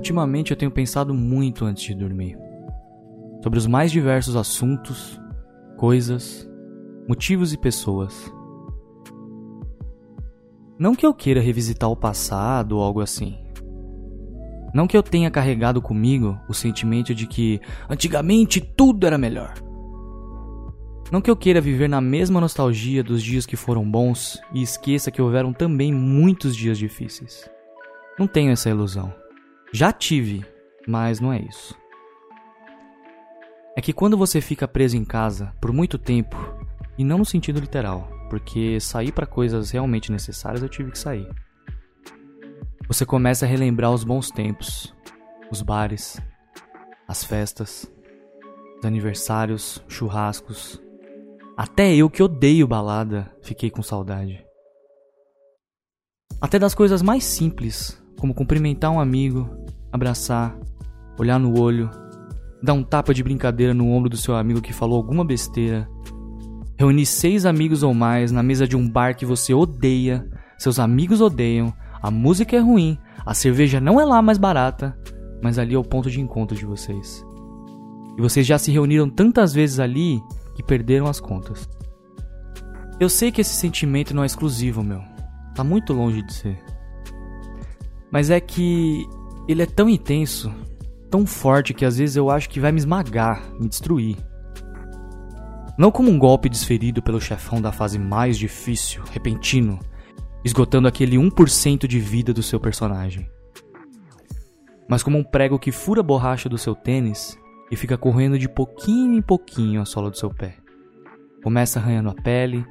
Ultimamente eu tenho pensado muito antes de dormir. Sobre os mais diversos assuntos, coisas, motivos e pessoas. Não que eu queira revisitar o passado ou algo assim. Não que eu tenha carregado comigo o sentimento de que antigamente tudo era melhor. Não que eu queira viver na mesma nostalgia dos dias que foram bons e esqueça que houveram também muitos dias difíceis. Não tenho essa ilusão. Já tive, mas não é isso. É que quando você fica preso em casa por muito tempo, e não no sentido literal, porque sair para coisas realmente necessárias eu tive que sair. Você começa a relembrar os bons tempos, os bares, as festas, os aniversários, churrascos, até eu que odeio balada fiquei com saudade. Até das coisas mais simples, como cumprimentar um amigo, abraçar, olhar no olho, dar um tapa de brincadeira no ombro do seu amigo que falou alguma besteira, reunir seis amigos ou mais na mesa de um bar que você odeia, seus amigos odeiam, a música é ruim, a cerveja não é lá mais barata, mas ali é o ponto de encontro de vocês. E vocês já se reuniram tantas vezes ali e perderam as contas. Eu sei que esse sentimento não é exclusivo, meu. Tá muito longe de ser. Mas é que ele é tão intenso, tão forte que às vezes eu acho que vai me esmagar, me destruir. Não como um golpe desferido pelo chefão da fase mais difícil, repentino, esgotando aquele 1% de vida do seu personagem. Mas como um prego que fura a borracha do seu tênis e fica correndo de pouquinho em pouquinho a sola do seu pé. Começa arranhando a pele,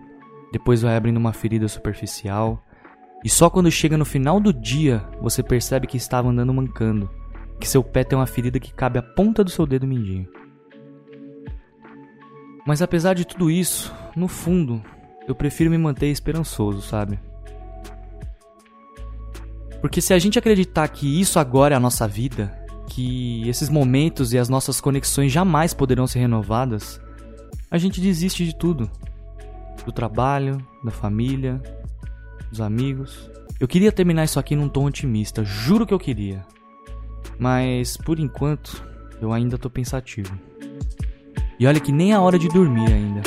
depois vai abrindo uma ferida superficial, e só quando chega no final do dia você percebe que estava andando mancando, que seu pé tem uma ferida que cabe à ponta do seu dedo mindinho. Mas apesar de tudo isso, no fundo, eu prefiro me manter esperançoso, sabe? Porque se a gente acreditar que isso agora é a nossa vida, que esses momentos e as nossas conexões jamais poderão ser renovadas, a gente desiste de tudo. Do trabalho, da família, dos amigos. Eu queria terminar isso aqui num tom otimista, juro que eu queria. Mas por enquanto, eu ainda tô pensativo. E olha que nem a hora de dormir ainda.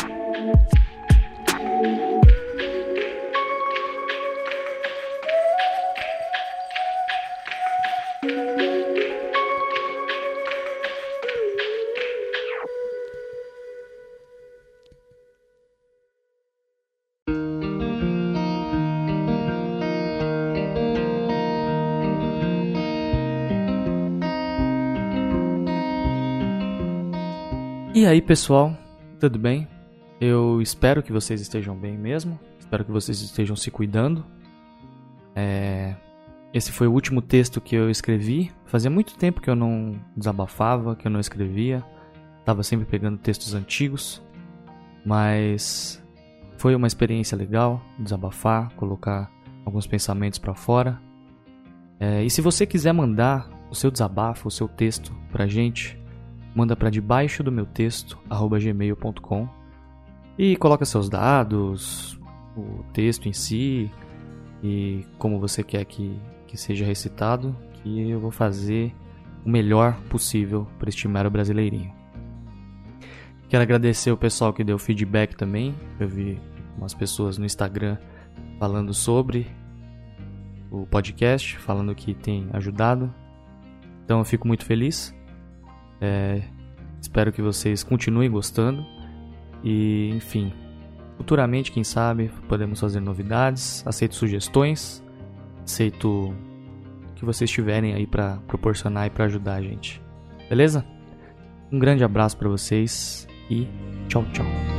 E aí, pessoal, tudo bem? Eu espero que vocês estejam bem mesmo. Espero que vocês estejam se cuidando. É... Esse foi o último texto que eu escrevi. Fazia muito tempo que eu não desabafava, que eu não escrevia. Tava sempre pegando textos antigos. Mas foi uma experiência legal desabafar, colocar alguns pensamentos para fora. É... E se você quiser mandar o seu desabafo, o seu texto pra gente, manda para debaixo do meu texto gmail.com e coloca seus dados, o texto em si e como você quer que, que seja recitado, que eu vou fazer o melhor possível para este mero brasileirinho. Quero agradecer o pessoal que deu feedback também. Eu vi umas pessoas no Instagram falando sobre o podcast, falando que tem ajudado. Então eu fico muito feliz. É, espero que vocês continuem gostando. E, enfim, futuramente, quem sabe, podemos fazer novidades. Aceito sugestões. Aceito o que vocês tiverem aí para proporcionar e para ajudar a gente. Beleza? Um grande abraço para vocês e tchau, tchau.